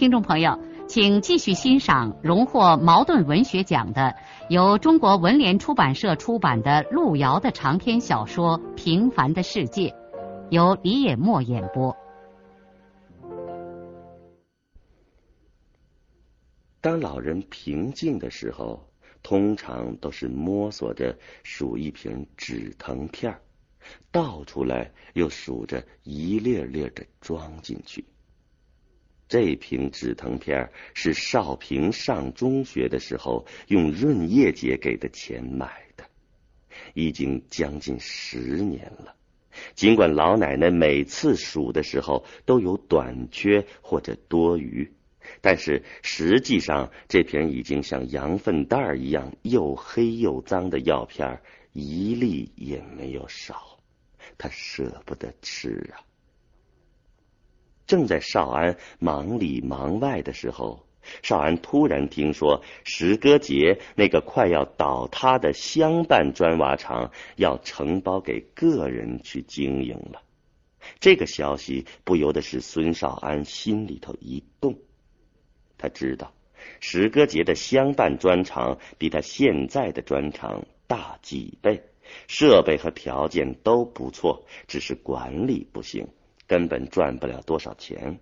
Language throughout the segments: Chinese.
听众朋友，请继续欣赏荣获茅盾文学奖的、由中国文联出版社出版的路遥的长篇小说《平凡的世界》，由李野墨演播。当老人平静的时候，通常都是摸索着数一瓶止疼片倒出来又数着一粒粒的装进去。这瓶止疼片是少平上中学的时候用润叶姐给的钱买的，已经将近十年了。尽管老奶奶每次数的时候都有短缺或者多余，但是实际上这瓶已经像羊粪蛋一样又黑又脏的药片一粒也没有少，她舍不得吃啊。正在少安忙里忙外的时候，少安突然听说石歌节那个快要倒塌的乡办砖瓦厂要承包给个人去经营了。这个消息不由得使孙少安心里头一动。他知道石歌节的乡办砖厂比他现在的砖厂大几倍，设备和条件都不错，只是管理不行。根本赚不了多少钱。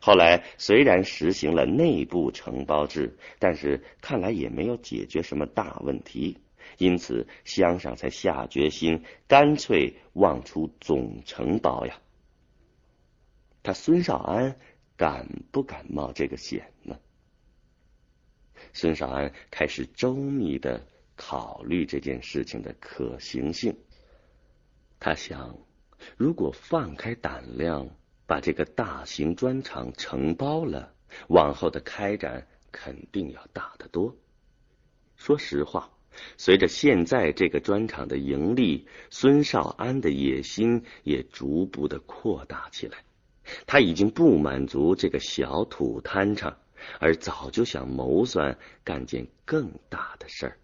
后来虽然实行了内部承包制，但是看来也没有解决什么大问题，因此乡上才下决心，干脆望出总承包呀。他孙少安敢不敢冒这个险呢？孙少安开始周密的考虑这件事情的可行性。他想。如果放开胆量把这个大型砖厂承包了，往后的开展肯定要大得多。说实话，随着现在这个砖厂的盈利，孙少安的野心也逐步的扩大起来。他已经不满足这个小土摊上，而早就想谋算干件更大的事儿。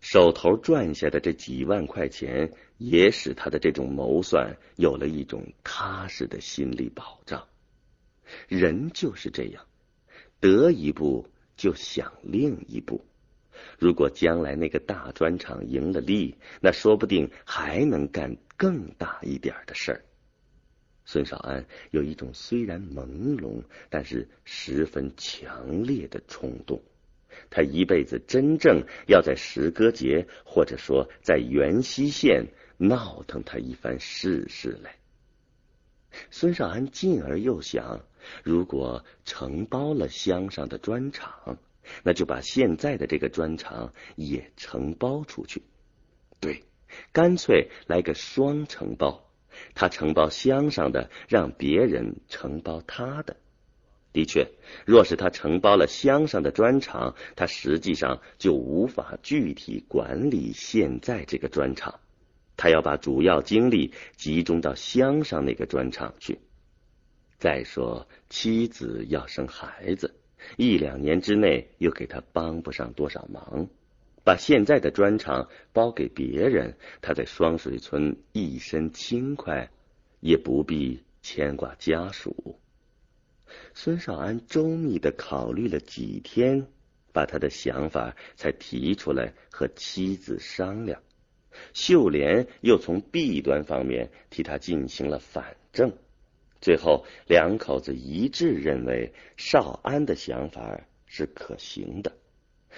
手头赚下的这几万块钱，也使他的这种谋算有了一种踏实的心理保障。人就是这样，得一步就想另一步。如果将来那个大砖厂赢了利，那说不定还能干更大一点的事儿。孙少安有一种虽然朦胧，但是十分强烈的冲动。他一辈子真正要在石歌节，或者说在元溪县闹腾他一番试试来。孙少安进而又想，如果承包了乡上的砖厂，那就把现在的这个砖厂也承包出去。对，干脆来个双承包，他承包乡上的，让别人承包他的。的确，若是他承包了乡上的砖厂，他实际上就无法具体管理现在这个砖厂。他要把主要精力集中到乡上那个砖厂去。再说，妻子要生孩子，一两年之内又给他帮不上多少忙。把现在的砖厂包给别人，他在双水村一身轻快，也不必牵挂家属。孙少安周密的考虑了几天，把他的想法才提出来和妻子商量。秀莲又从弊端方面替他进行了反证，最后两口子一致认为少安的想法是可行的。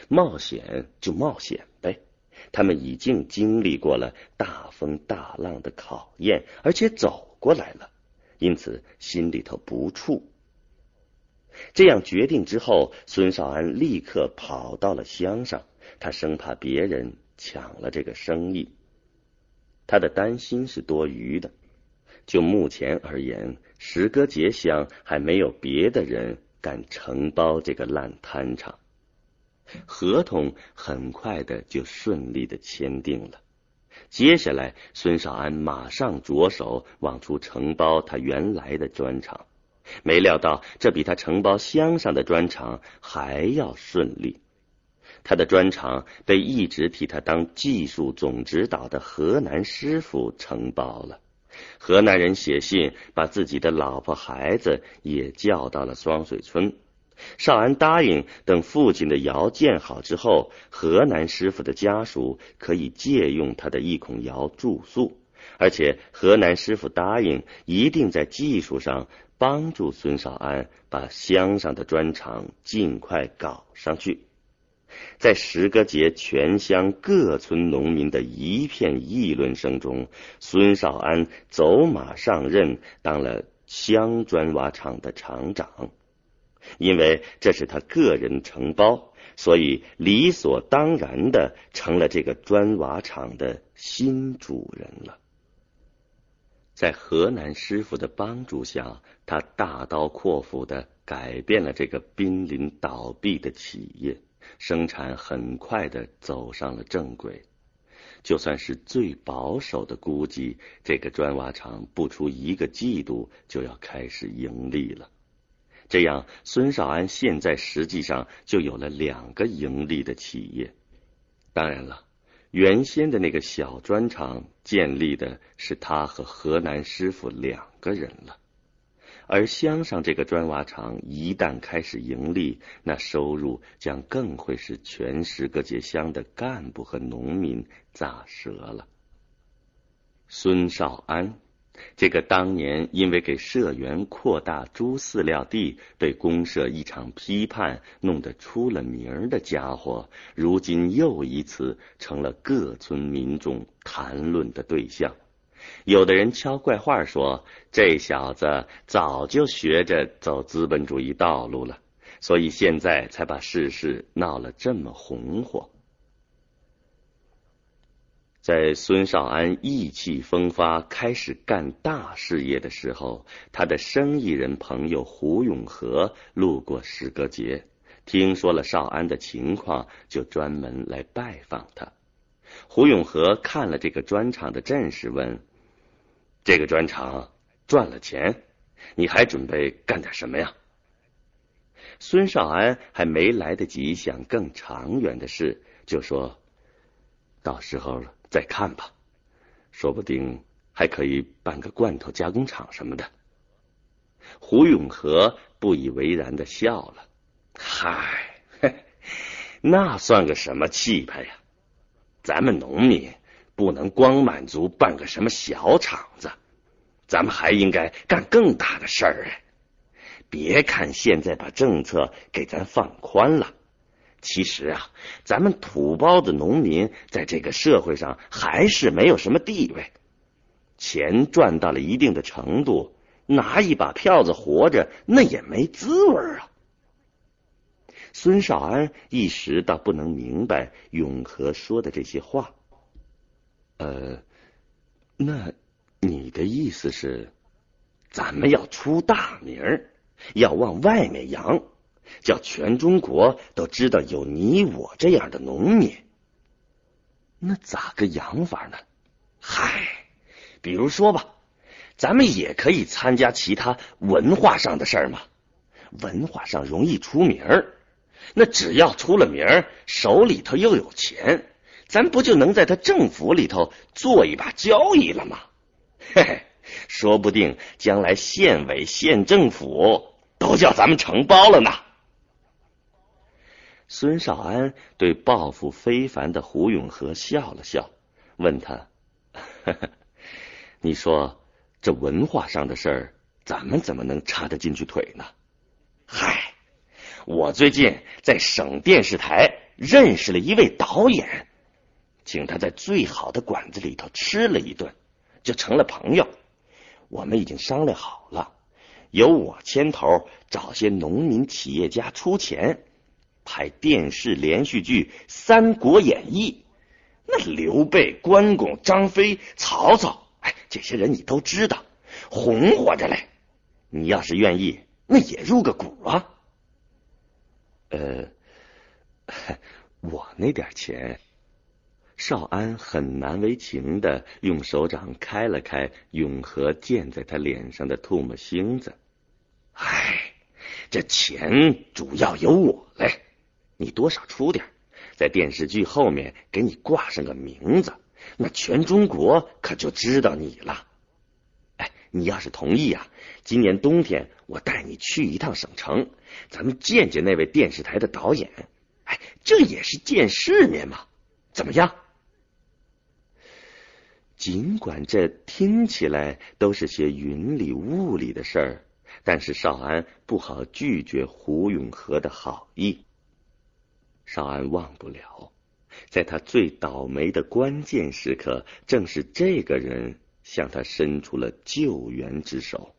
冒险就冒险呗，他们已经经历过了大风大浪的考验，而且走过来了，因此心里头不怵。这样决定之后，孙少安立刻跑到了乡上。他生怕别人抢了这个生意，他的担心是多余的。就目前而言，石歌节乡还没有别的人敢承包这个烂摊场。合同很快的就顺利的签订了。接下来，孙少安马上着手往出承包他原来的砖厂。没料到，这比他承包乡上的砖厂还要顺利。他的砖厂被一直替他当技术总指导的河南师傅承包了。河南人写信把自己的老婆孩子也叫到了双水村。少安答应，等父亲的窑建好之后，河南师傅的家属可以借用他的一孔窑住宿，而且河南师傅答应一定在技术上帮助孙少安把乡上的砖厂尽快搞上去。在十个节全乡各村农民的一片议论声中，孙少安走马上任，当了乡砖瓦厂的厂长。因为这是他个人承包，所以理所当然的成了这个砖瓦厂的新主人了。在河南师傅的帮助下，他大刀阔斧的改变了这个濒临倒闭的企业。生产很快的走上了正轨，就算是最保守的估计，这个砖瓦厂不出一个季度就要开始盈利了。这样，孙少安现在实际上就有了两个盈利的企业。当然了，原先的那个小砖厂建立的是他和河南师傅两个人了。而乡上这个砖瓦厂一旦开始盈利，那收入将更会使全十个街乡的干部和农民咋舌了。孙少安，这个当年因为给社员扩大猪饲料地，被公社一场批判弄得出了名儿的家伙，如今又一次成了各村民众谈论的对象。有的人敲怪话说，这小子早就学着走资本主义道路了，所以现在才把世事闹了这么红火。在孙少安意气风发开始干大事业的时候，他的生意人朋友胡永和路过石阁节，听说了少安的情况，就专门来拜访他。胡永和看了这个砖厂的阵势，问。这个砖厂赚了钱，你还准备干点什么呀？孙少安还没来得及想更长远的事，就说：“到时候再看吧，说不定还可以办个罐头加工厂什么的。”胡永和不以为然的笑了：“嗨，那算个什么气派呀？咱们农民。”不能光满足办个什么小厂子，咱们还应该干更大的事儿哎！别看现在把政策给咱放宽了，其实啊，咱们土包子农民在这个社会上还是没有什么地位。钱赚到了一定的程度，拿一把票子活着那也没滋味啊！孙少安一时倒不能明白永和说的这些话。呃，那你的意思是，咱们要出大名儿，要往外面扬，叫全中国都知道有你我这样的农民。那咋个扬法呢？嗨，比如说吧，咱们也可以参加其他文化上的事儿嘛。文化上容易出名儿，那只要出了名儿，手里头又有钱。咱不就能在他政府里头做一把交易了吗？嘿嘿，说不定将来县委、县政府都叫咱们承包了呢。孙少安对抱负非凡的胡永和笑了笑，问他：“ 你说这文化上的事儿，咱们怎么能插得进去腿呢？”嗨，我最近在省电视台认识了一位导演。请他在最好的馆子里头吃了一顿，就成了朋友。我们已经商量好了，由我牵头找些农民企业家出钱拍电视连续剧《三国演义》。那刘备、关公、张飞、曹操，哎，这些人你都知道，红火着嘞。你要是愿意，那也入个股啊。呃，我那点钱。少安很难为情的用手掌开了开永和溅在他脸上的唾沫星子。唉，这钱主要由我来，你多少出点，在电视剧后面给你挂上个名字，那全中国可就知道你了。哎，你要是同意啊，今年冬天我带你去一趟省城，咱们见见那位电视台的导演。哎，这也是见世面嘛，怎么样？尽管这听起来都是些云里雾里的事儿，但是少安不好拒绝胡永和的好意。少安忘不了，在他最倒霉的关键时刻，正是这个人向他伸出了救援之手。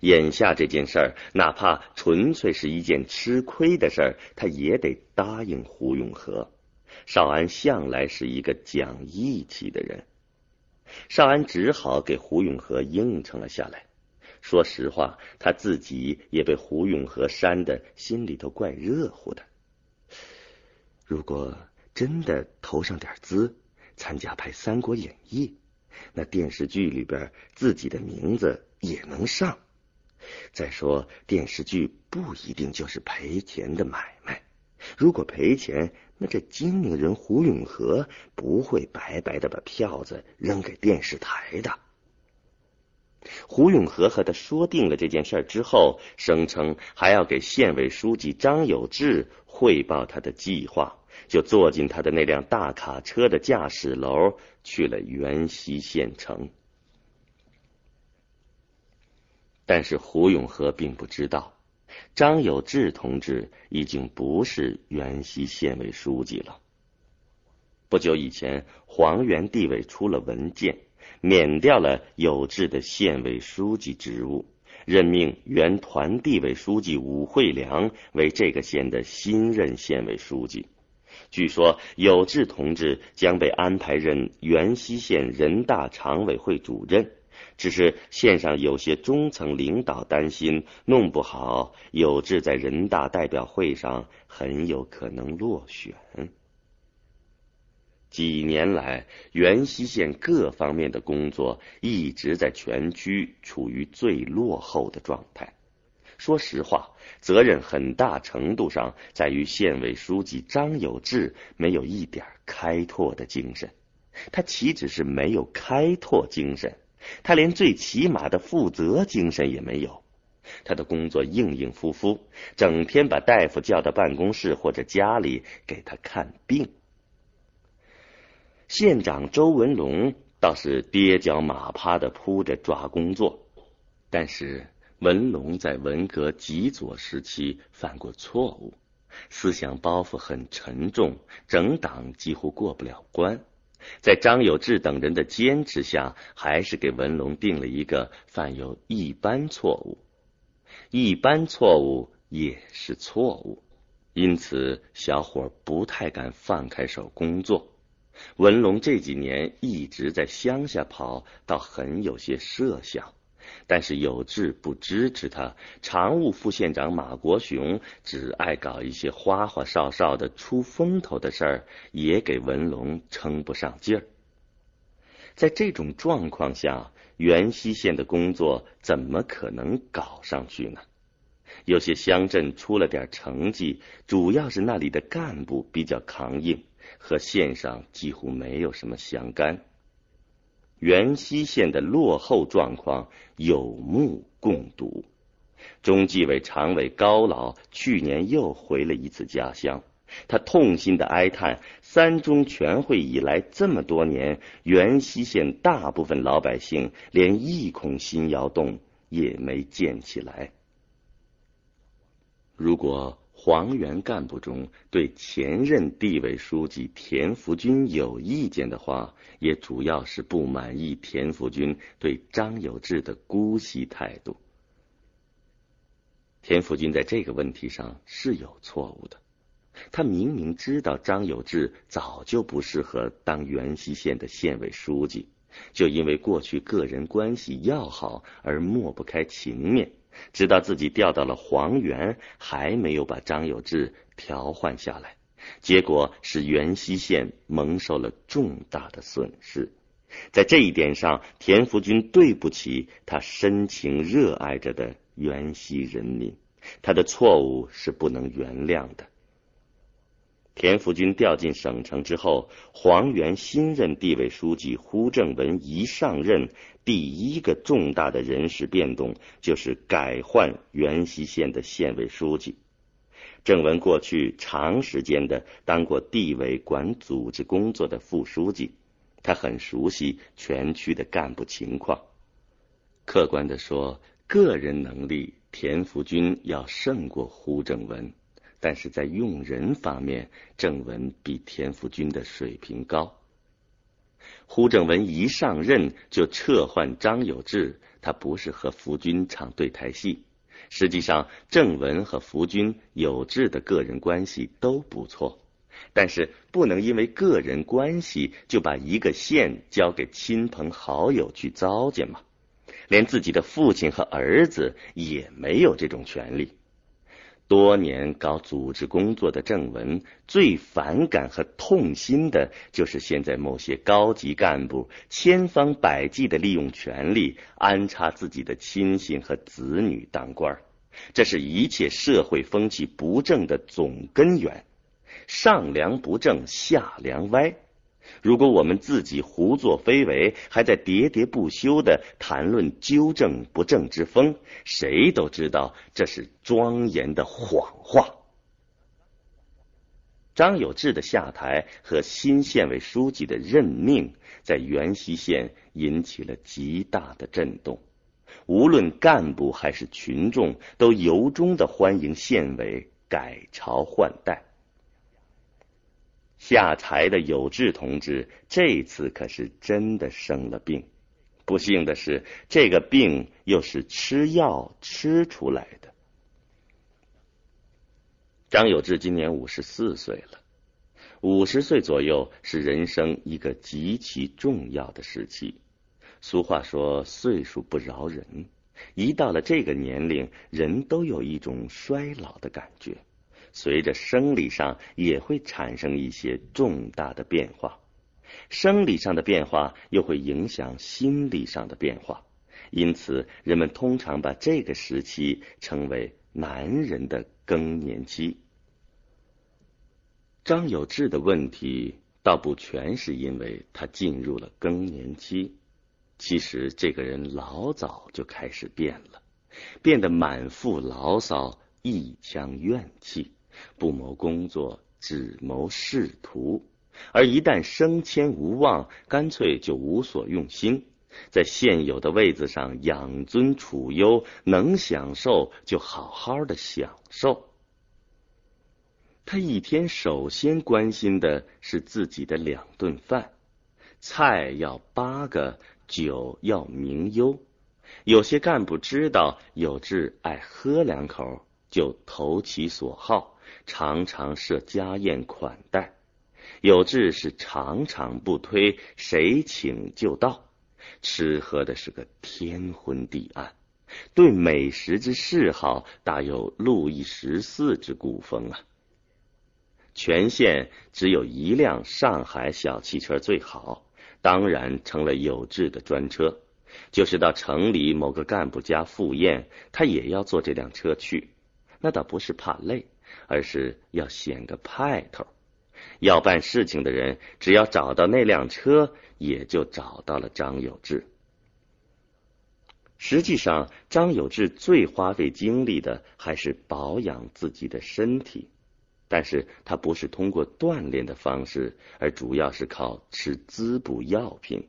眼下这件事儿，哪怕纯粹是一件吃亏的事儿，他也得答应胡永和。少安向来是一个讲义气的人。少安只好给胡永和应承了下来。说实话，他自己也被胡永和扇的心里头怪热乎的。如果真的投上点资，参加拍《三国演义》，那电视剧里边自己的名字也能上。再说，电视剧不一定就是赔钱的买卖。如果赔钱，那这精明人胡永和不会白白的把票子扔给电视台的。胡永和和他说定了这件事之后，声称还要给县委书记张有志汇报他的计划，就坐进他的那辆大卡车的驾驶楼去了元溪县城。但是胡永和并不知道。张有志同志已经不是原溪县委书记了。不久以前，黄原地委出了文件，免掉了有志的县委书记职务，任命原团地委书记武惠良为这个县的新任县委书记。据说，有志同志将被安排任原溪县人大常委会主任。只是县上有些中层领导担心，弄不好有志在人大代表会上很有可能落选。几年来，元溪县各方面的工作一直在全区处于最落后的状态。说实话，责任很大程度上在于县委书记张有志没有一点开拓的精神。他岂止是没有开拓精神？他连最起码的负责精神也没有，他的工作应应付付，整天把大夫叫到办公室或者家里给他看病。县长周文龙倒是跌脚马趴的扑着抓工作，但是文龙在文革极左时期犯过错误，思想包袱很沉重，整党几乎过不了关。在张有志等人的坚持下，还是给文龙定了一个犯有一般错误，一般错误也是错误，因此小伙不太敢放开手工作。文龙这几年一直在乡下跑，倒很有些设想。但是有志不支持他，常务副县长马国雄只爱搞一些花花哨哨的出风头的事儿，也给文龙撑不上劲儿。在这种状况下，元溪县的工作怎么可能搞上去呢？有些乡镇出了点成绩，主要是那里的干部比较扛硬，和县上几乎没有什么相干。元溪县的落后状况有目共睹。中纪委常委高老去年又回了一次家乡，他痛心的哀叹：三中全会以来这么多年，元溪县大部分老百姓连一孔心窑洞也没建起来。如果。黄原干部中，对前任地委书记田福军有意见的话，也主要是不满意田福军对张有志的姑息态度。田福军在这个问题上是有错误的，他明明知道张有志早就不适合当元溪县的县委书记，就因为过去个人关系要好而抹不开情面。知道自己调到了黄原，还没有把张有志调换下来，结果使元西县蒙受了重大的损失。在这一点上，田福军对不起他深情热爱着的元西人民，他的错误是不能原谅的。田福军调进省城之后，黄原新任地委书记胡正文一上任，第一个重大的人事变动就是改换元溪县的县委书记。郑文过去长时间的当过地委管组织工作的副书记，他很熟悉全区的干部情况。客观的说，个人能力，田福军要胜过胡正文。但是在用人方面，郑文比田福军的水平高。胡正文一上任就撤换张有志，他不是和福军唱对台戏。实际上，郑文和福军、有志的个人关系都不错，但是不能因为个人关系就把一个县交给亲朋好友去糟践嘛。连自己的父亲和儿子也没有这种权利。多年搞组织工作的郑文最反感和痛心的就是现在某些高级干部千方百计的利用权力安插自己的亲信和子女当官这是一切社会风气不正的总根源。上梁不正下梁歪。如果我们自己胡作非为，还在喋喋不休的谈论纠正不正之风，谁都知道这是庄严的谎话。张有志的下台和新县委书记的任命，在元溪县引起了极大的震动，无论干部还是群众，都由衷的欢迎县委改朝换代。下台的有志同志这次可是真的生了病，不幸的是，这个病又是吃药吃出来的。张有志今年五十四岁了，五十岁左右是人生一个极其重要的时期。俗话说岁数不饶人，一到了这个年龄，人都有一种衰老的感觉。随着生理上也会产生一些重大的变化，生理上的变化又会影响心理上的变化，因此人们通常把这个时期称为男人的更年期。张有志的问题倒不全是因为他进入了更年期，其实这个人老早就开始变了，变得满腹牢骚，一腔怨气。不谋工作，只谋仕途，而一旦升迁无望，干脆就无所用心，在现有的位子上养尊处优，能享受就好好的享受。他一天首先关心的是自己的两顿饭，菜要八个，酒要名优。有些干部知道有志爱喝两口，就投其所好。常常设家宴款待，有志是常常不推，谁请就到，吃喝的是个天昏地暗，对美食之嗜好大有路易十四之古风啊。全县只有一辆上海小汽车最好，当然成了有志的专车，就是到城里某个干部家赴宴，他也要坐这辆车去，那倒不是怕累。而是要显个派头，要办事情的人只要找到那辆车，也就找到了张有志。实际上，张有志最花费精力的还是保养自己的身体，但是他不是通过锻炼的方式，而主要是靠吃滋补药品。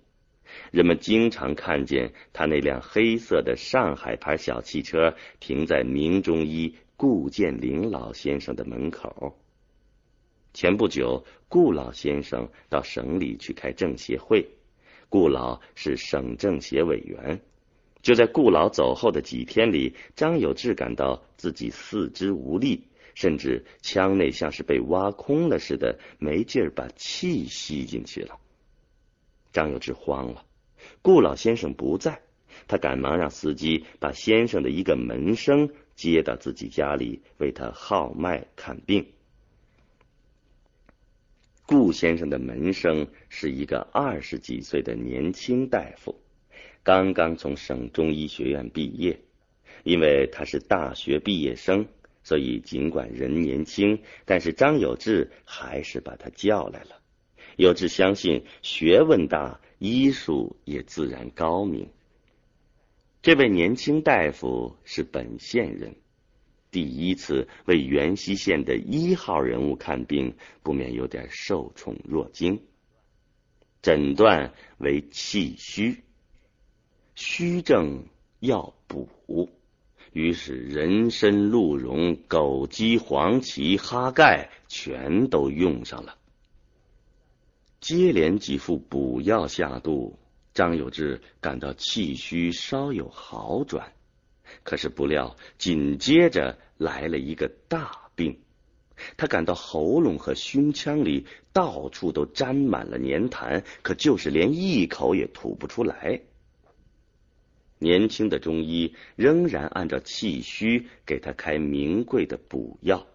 人们经常看见他那辆黑色的上海牌小汽车停在明中医。顾建林老先生的门口。前不久，顾老先生到省里去开政协会，顾老是省政协委员。就在顾老走后的几天里，张有志感到自己四肢无力，甚至腔内像是被挖空了似的，没劲儿把气吸进去了。张有志慌了，顾老先生不在，他赶忙让司机把先生的一个门生。接到自己家里为他号脉看病，顾先生的门生是一个二十几岁的年轻大夫，刚刚从省中医学院毕业。因为他是大学毕业生，所以尽管人年轻，但是张有志还是把他叫来了。有志相信学问大，医术也自然高明。这位年轻大夫是本县人。第一次为元溪县的一号人物看病，不免有点受宠若惊。诊断为气虚，虚症要补，于是人参、鹿茸、枸杞、黄芪、哈盖全都用上了。接连几副补药下肚，张有志感到气虚稍有好转。可是不料，紧接着来了一个大病，他感到喉咙和胸腔里到处都沾满了粘痰，可就是连一口也吐不出来。年轻的中医仍然按照气虚给他开名贵的补药，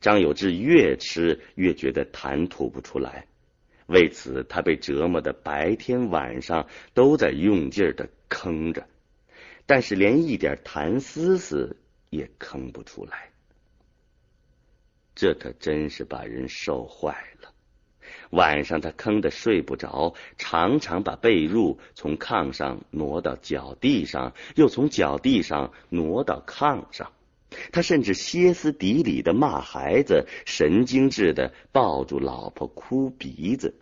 张有志越吃越觉得痰吐不出来，为此他被折磨的白天晚上都在用劲儿的吭着。但是连一点痰丝丝也吭不出来，这可真是把人受坏了。晚上他吭的睡不着，常常把被褥从炕上挪到脚地上，又从脚地上挪到炕上。他甚至歇斯底里的骂孩子，神经质的抱住老婆哭鼻子。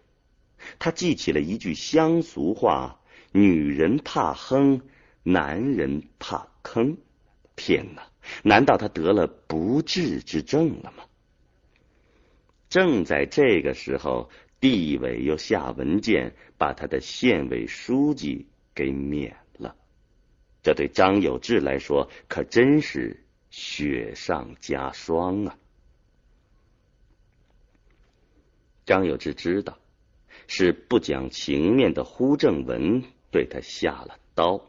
他记起了一句乡俗话：“女人怕哼。”男人怕坑，天哪！难道他得了不治之症了吗？正在这个时候，地委又下文件把他的县委书记给免了。这对张有志来说可真是雪上加霜啊！张有志知道，是不讲情面的呼正文对他下了刀。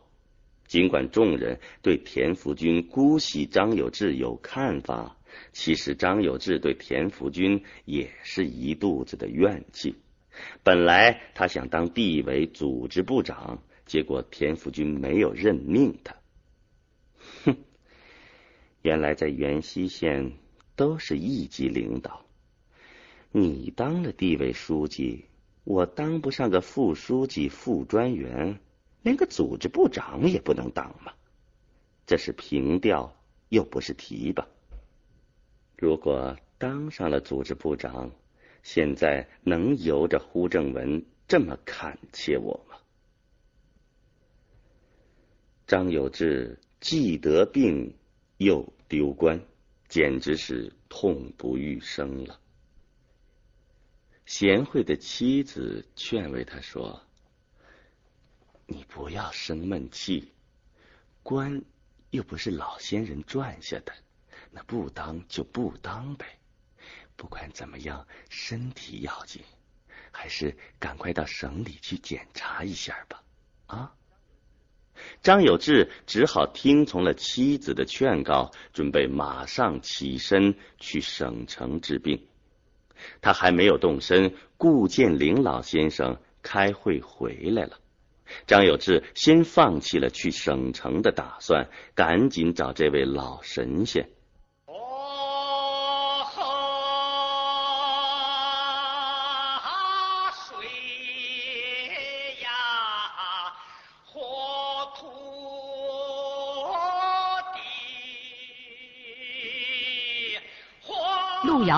尽管众人对田福军姑息张有志有看法，其实张有志对田福军也是一肚子的怨气。本来他想当地委组织部长，结果田福军没有任命他。哼，原来在元溪县都是一级领导，你当了地委书记，我当不上个副书记、副专员。连个组织部长也不能当吗？这是平调，又不是提拔。如果当上了组织部长，现在能由着胡正文这么恳切我吗？张有志既得病又丢官，简直是痛不欲生了。贤惠的妻子劝慰他说。你不要生闷气，官又不是老先人赚下的，那不当就不当呗。不管怎么样，身体要紧，还是赶快到省里去检查一下吧。啊！张有志只好听从了妻子的劝告，准备马上起身去省城治病。他还没有动身，顾建林老先生开会回来了。张有志先放弃了去省城的打算，赶紧找这位老神仙。